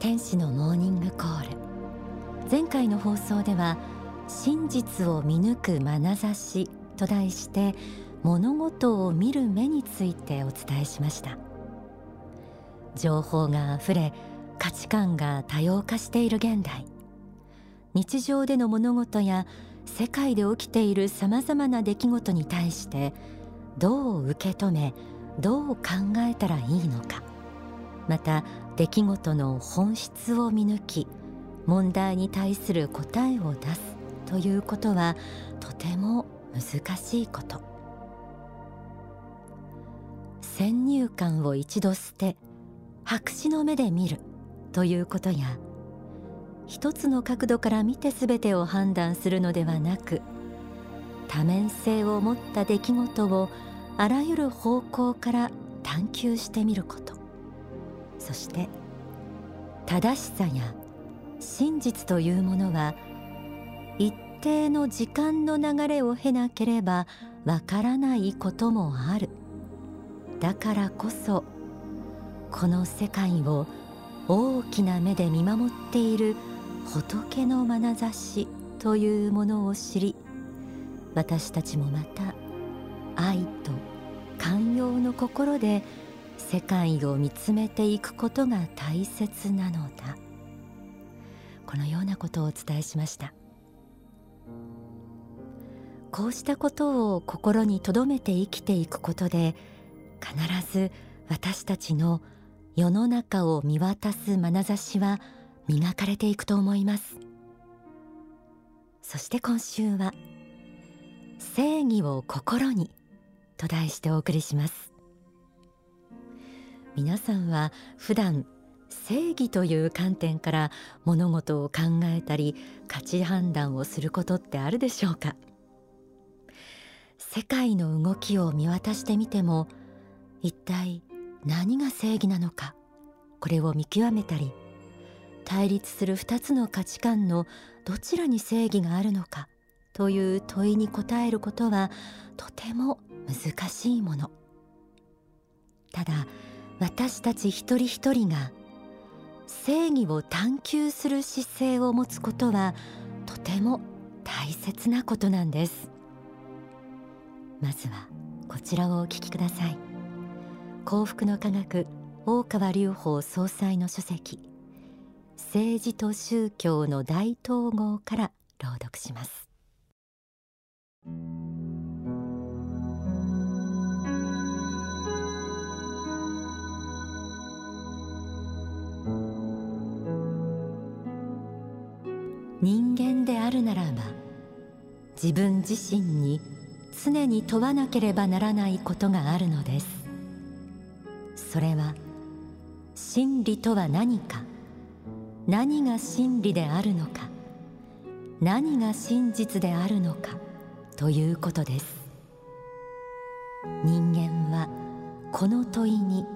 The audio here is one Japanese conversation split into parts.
天使のモーニングコール。前回の放送では真実を見抜く眼差しと題して物事を見る目についてお伝えしました。情報があふれ価値観が多様化している現代。日常での物事や世界で起きているさまざまな出来事に対してどう受け止めどう考えたらいいのか。また出来事の本質を見抜き問題に対する答えを出すということはとても難しいこと。先入観を一度捨て白紙の目で見るということや一つの角度から見て全てを判断するのではなく多面性を持った出来事をあらゆる方向から探求してみること。そして正しさや真実というものは一定の時間の流れを経なければわからないこともある。だからこそこの世界を大きな目で見守っている仏の眼差しというものを知り私たちもまた愛と寛容の心で世界を見つめていくことが大切なのだ。このようなことをお伝えしました。こうしたことを心に留めて生きていくことで必ず私たちの世の中を見渡す眼差しは磨かれていくと思います。そして今週は正義を心にと題してお送りします。皆さんは普段正義という観点から物事を考えたり価値判断をすることってあるでしょうか？世界の動きを見渡してみても一体何が正義なのか？これを見極めたり対立する2つの価値観のどちらに正義があるのか？という問いに答えることはとても難しいもの。ただ私たち一人一人が正義を探求する姿勢を持つことはとても大切なことなんです。まずはこちらをお聞きください。幸福の科学大川隆法総裁の書籍政治と宗教の大統合から朗読します。人間であるならば自分自身に常に問わなければならないことがあるのです。それは真理とは何か何が真理であるのか何が真実であるのかということです。人間はこの問いに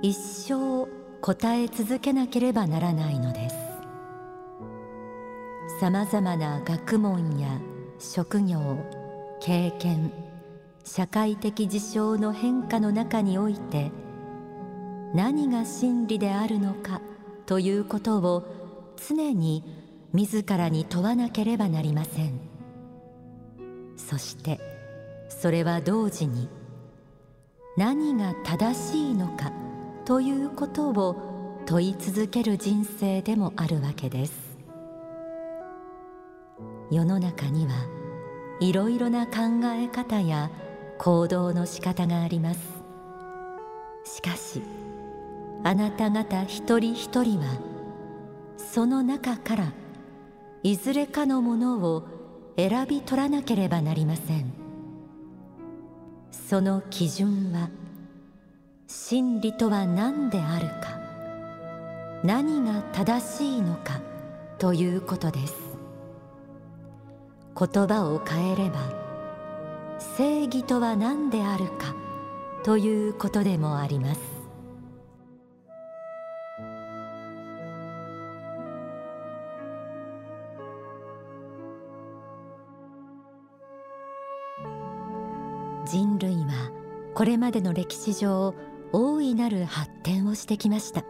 一生答え続けなければならないのです。さまざまな学問や職業経験社会的事象の変化の中において何が真理であるのかということを常に自らに問わなければなりません。そしてそれは同時に何が正しいのかということを問い続ける人生でもあるわけです。世の中にはいろいろな考え方や行動の仕方があります。しかしあなた方一人一人はその中からいずれかのものを選び取らなければなりません。その基準は真理とは何であるか何が正しいのかということです。言葉を変えれば正義とは何であるかということでもあります。人類はこれまでの歴史上大いなる発展をしてきました。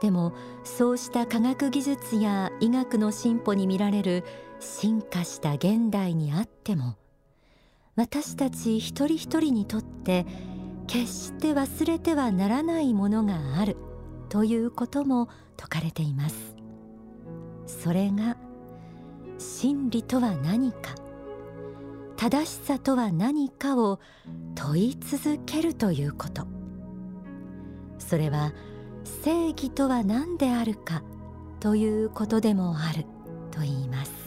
でもそうした科学技術や医学の進歩に見られる進化した現代にあっても私たち一人一人にとって決して忘れてはならないものがあるということも説かれています。それが真理とは何か正しさとは何かを問い続けるということ。それは正義とは何であるかということでもあると言います。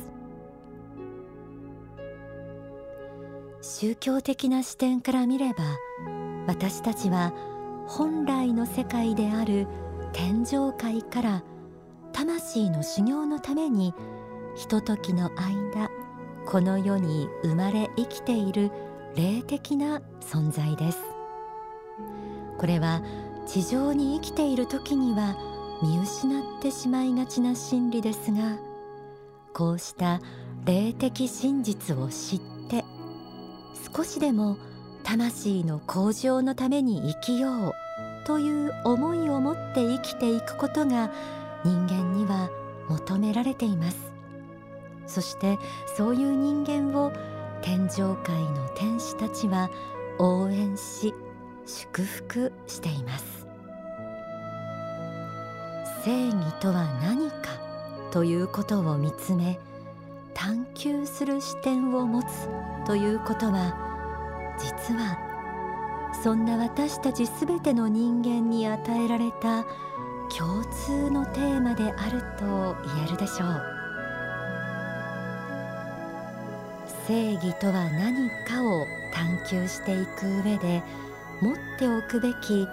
宗教的な視点から見れば私たちは本来の世界である天上界から魂の修行のためにひとときの間この世に生まれ生きている霊的な存在です。これは地上に生きている時には見失ってしまいがちな真理ですがこうした霊的真実を知って少しでも魂の向上のために生きようという思いを持って生きていくことが人間には求められています。そしてそういう人間を天上界の天使たちは応援し祝福しています。正義とは何かということを見つめ探求する視点を持つということは実はそんな私たちすべての人間に与えられた共通のテーマであると言えるでしょう。正義とは何かを探求していく上で持っておくべき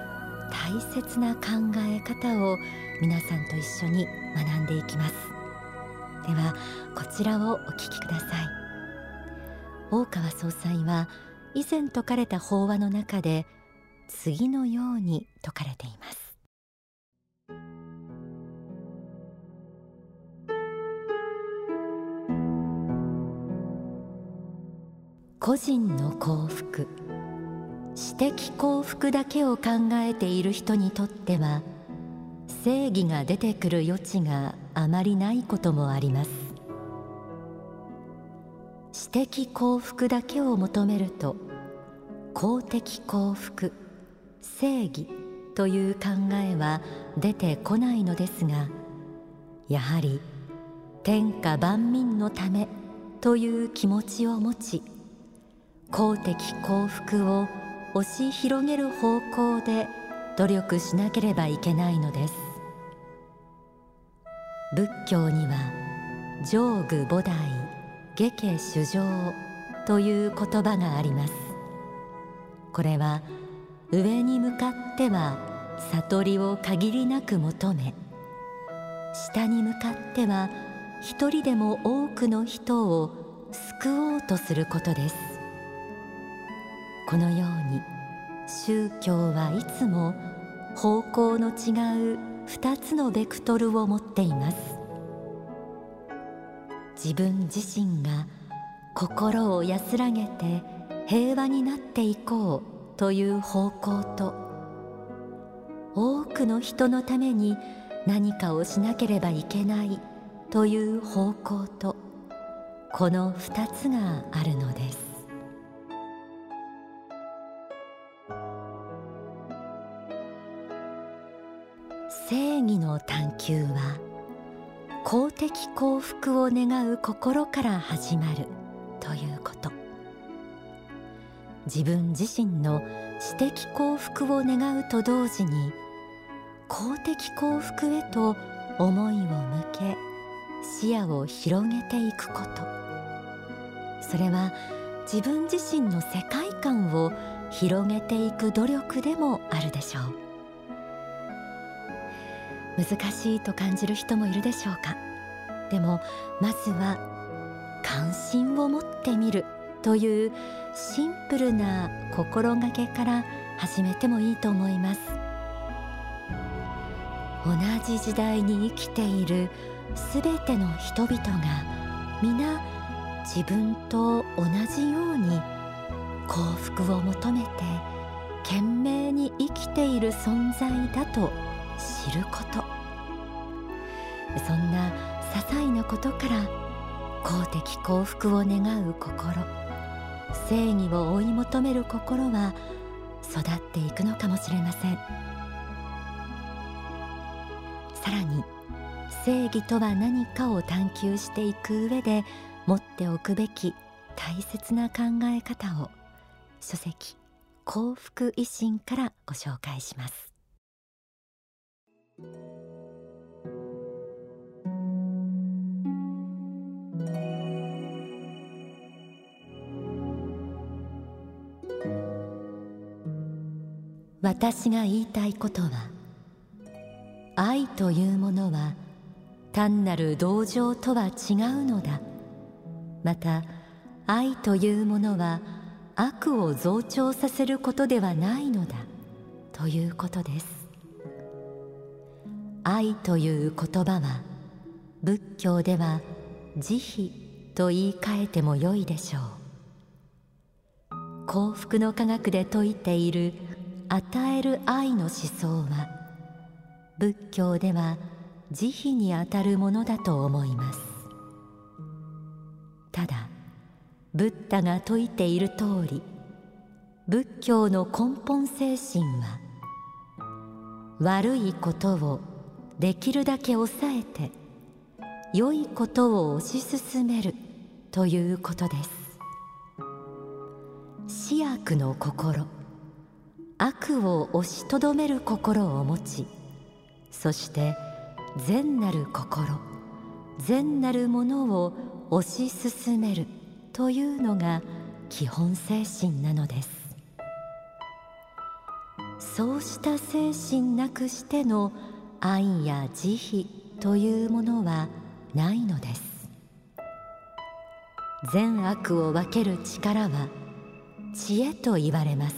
大切な考え方を皆さんと一緒に学んでいきます。ではこちらをお聞きください。大川総裁は以前説かれた法話の中で次のように説かれています。個人の幸福。私的幸福だけを考えている人にとっては正義が出てくる余地があまりないこともあります。私的幸福だけを求めると公的幸福正義という考えは出てこないのですがやはり天下万民のためという気持ちを持ち公的幸福を押し広げる方向で努力しなければいけないのです。仏教には上具菩提下家主情という言葉があります。これは上に向かっては悟りを限りなく求め下に向かっては一人でも多くの人を救おうとすることです。このように宗教はいつも方向の違う二つのベクトルを持ています。自分自身が心を安らげて平和になっていこうという方向と多くの人のために何かをしなければいけないという方向とこの二つがあるのです。正義の探求は公的幸福を願う心から始まるということ。自分自身の私的幸福を願うと同時に公的幸福へと思いを向け視野を広げていくこと。それは自分自身の世界観を広げていく努力でもあるでしょう。難しいと感じる人もいるでしょうか。でもまずは関心を持ってみるというシンプルな心がけから始めてもいいと思います。同じ時代に生きているすべての人々が皆自分と同じように幸福を求めて懸命に生きている存在だと知ること。そんな些細なことから公的幸福を願う心。正義を追い求める心は育っていくのかもしれません。さらに正義とは何かを探求していく上で持っておくべき大切な考え方を書籍幸福維新からご紹介します。私が言いたいことは愛というものは単なる同情とは違うのだ。また愛というものは悪を増長させることではないのだ。ということです。愛という言葉は仏教では慈悲と言い換えてもよいでしょう。幸福の科学で説いている与える愛の思想は仏教では慈悲にあたるものだと思います。ただブッダが説いている通り仏教の根本精神は悪いことをできるだけ抑えて良いことを推し進めるということです。死悪の心悪を押しとどめる心を持ちそして善なる心善なるものを推し進めるというのが基本精神なのです。そうした精神なくしての愛や慈悲というものはないのです。善悪を分ける力は知恵と言われます。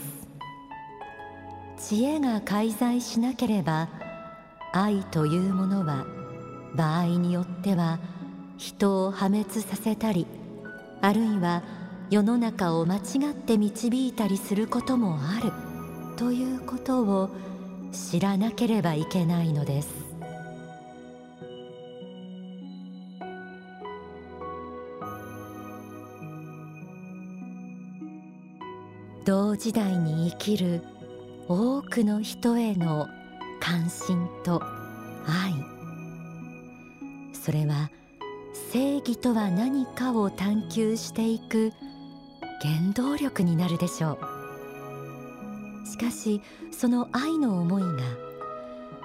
知恵が介在しなければ愛というものは場合によっては人を破滅させたりあるいは世の中を間違って導いたりすることもあるということを知らなければいけないのです。同時代に生きる多くの人への関心と愛。それは正義とは何かを探求していく原動力になるでしょう。しかしその愛の思いが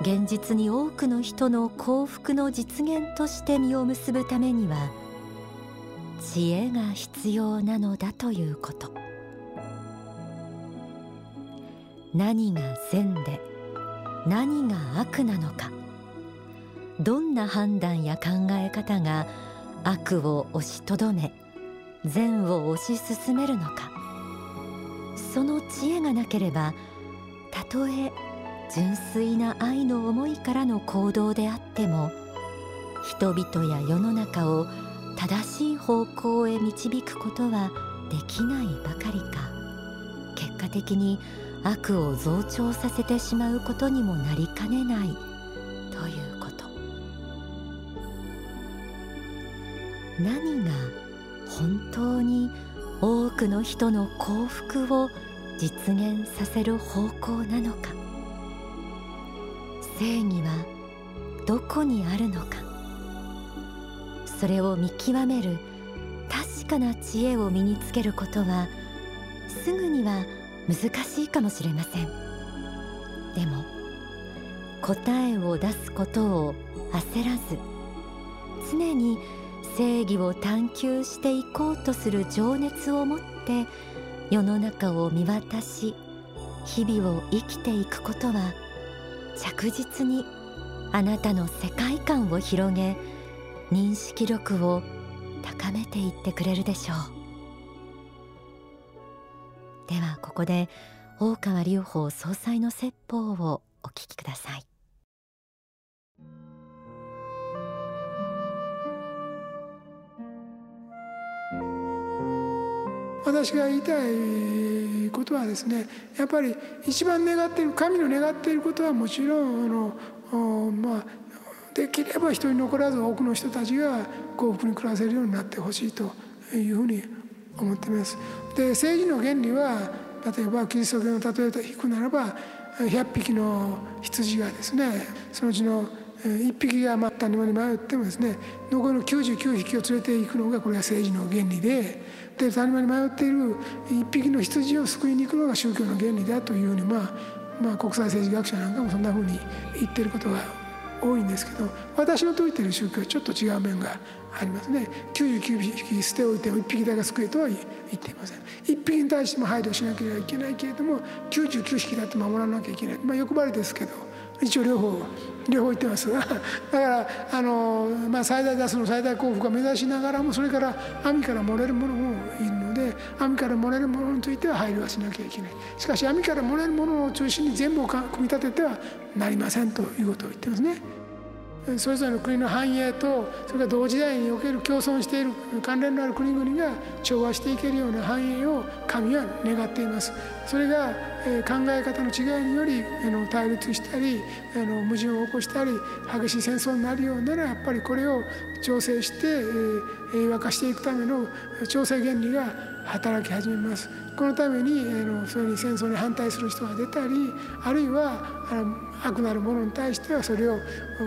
現実に多くの人の幸福の実現として実を結ぶためには知恵が必要なのだということ。何が善で何が悪なのかどんな判断や考え方が悪を押しとどめ善を推し進めるのか。その知恵がなければたとえ純粋な愛の思いからの行動であっても人々や世の中を正しい方向へ導くことはできないばかりか。結果的に悪を増長させてしまうことにもなりかねない。ということ。何が本当に多くの人の幸福を実現させる方向なのか。正義はどこにあるのか。それを見極める確かな知恵を身につけることはすぐには難しいかもしれません。でも答えを出すことを焦らず常に正義を探求していこうとする情熱を持って世の中を見渡し日々を生きていくことは着実にあなたの世界観を広げ認識力を高めていってくれるでしょう。ではここで大川隆法総裁の説法をお聞きください。私が言いたいことはですねやっぱり一番願っている神の願っていることはもちろんあの、まあ、できれば人に残らず多くの人たちが幸福に暮らせるようになってほしいというふうに思っています。で政治の原理は例えばキリスト教の例えと引くならば100匹の羊がですねそのうちの1匹がまあ谷間に迷ってもですね残りの99匹を連れていくのがこれが政治の原理でで谷間に迷っている1匹の羊を救いに行くのが宗教の原理だというふうにまあまあ国際政治学者なんかもそんなふうに言ってることが多いんですけど私の説いてる宗教はちょっと違う面がありますね。99匹捨ておいても1匹だけ救えとは言っていません。1匹に対しても配慮しなければいけないけれども99匹だって守らなきゃいけない。まあ欲張りですけど。一応両方両方言ってますが だからあの、まあ、最大出すの最大幸福を目指しながらもそれから網から漏れるものもいるので網から漏れるものについては配慮はしなきゃいけないしかし網から漏れるものを中心に全部を組み立ててはなりませんということを言ってますね。それぞれの国の繁栄とそれから同時代における共存している関連のある国々が調和していけるような繁栄を神は願っています。それが考え方の違いにより対立したり矛盾を起こしたり激しい戦争になるようならやっぱりこれを調整して平和化していくための調整原理が働き始めます。このためにそれに戦争に反対する人が出たりあるいは悪なる者に対してはそれを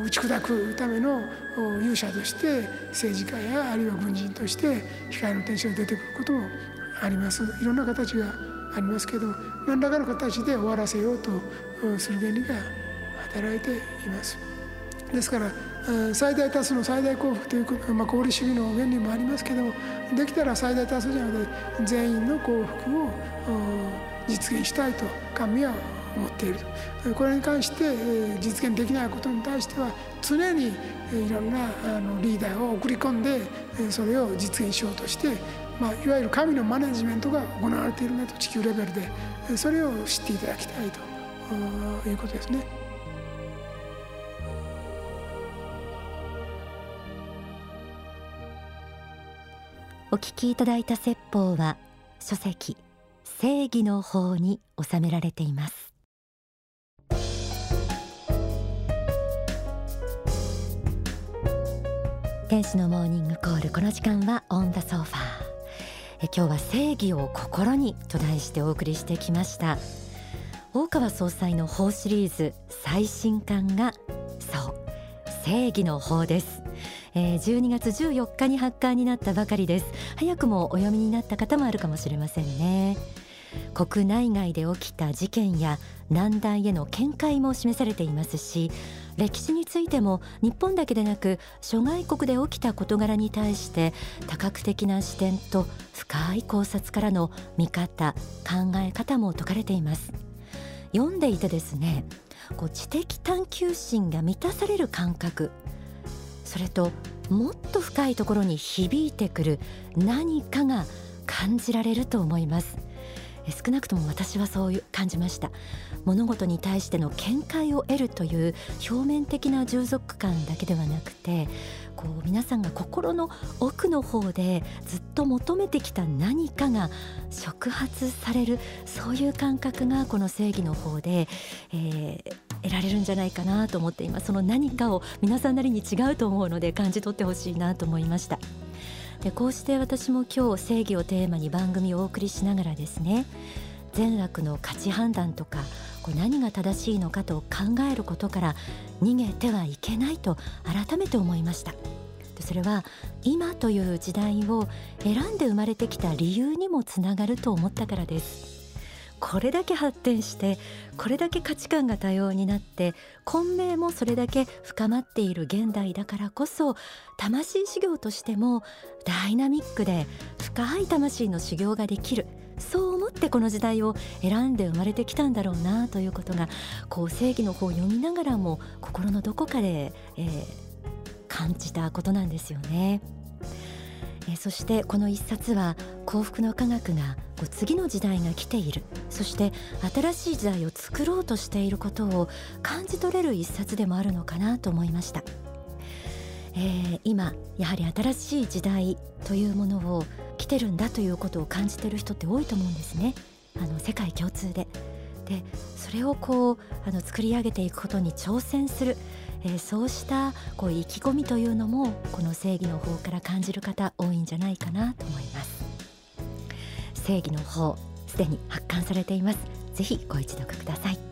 打ち砕くための勇者として政治家やあるいは軍人として控えの天使が出てくることもありますいろんな形がありますけど何らかの形で終わらせようとする原理が働いています。ですから最大多数の最大幸福という、まあ、功利主義の原理もありますけどもできたら最大多数じゃなくて全員の幸福を実現したいと神は思っているこれに関して実現できないことに対しては常にいろんなあのリーダーを送り込んでそれを実現しようとして、まあ、いわゆる神のマネジメントが行われているなと地球レベルでそれを知っていただきたいということですね。お聞きいただいた説法は書籍正義の法に収められています天使のモーニングコール。この時間はオンダソファー。え今日は正義を心にと題してお送りしてきました。大川総裁の法シリーズ最新刊がそう。正義の法です。えー、12月14日に発刊になったばかりです。早くもお読みになった方もあるかもしれませんね。国内外で起きた事件や難題への見解も示されていますし歴史についても日本だけでなく諸外国で起きた事柄に対して多角的な視点と深い考察からの見方考え方も説かれています。読んでいてですねこう知的探求心が満たされる感覚それともっと深いところに響いてくる何かが感じられると思います。少なくとも私はそう感じました。物事に対しての見解を得るという表面的な充足感だけではなくてこう皆さんが心の奥の方でずっと求めてきた何かが触発されるそういう感覚がこの正義の方で、えー、得られるんじゃないかなと思っています。その何かを皆さんなりに違うと思うので感じ取ってほしいなと思いました。でこうして私も今日正義をテーマに番組をお送りしながらですね善悪の価値判断とかこう何が正しいのかと考えることから逃げてはいけないと改めて思いました。それは今という時代を選んで生まれてきた理由にもつながると思ったからです。これだけ発展してこれだけ価値観が多様になって混迷もそれだけ深まっている現代だからこそ魂修行としてもダイナミックで深い魂の修行ができるそう思ってこの時代を選んで生まれてきたんだろうなということがこう正義の方を読みながらも心のどこかで、えー、感じたことなんですよね。えそしてこの一冊は幸福の科学がこう次の時代が来ている。そして新しい時代を作ろうとしていることを感じ取れる一冊でもあるのかなと思いました、えー、今やはり新しい時代というものを来てるんだということを感じてる人って多いと思うんですね。あの世界共通で。でそれをこうあの作り上げていくことに挑戦する、えー、そうしたこう意気込みというのもこの正義の方から感じる方多いんじゃないかなと思います。正義の方すでに発刊されています。ぜひご一読ください。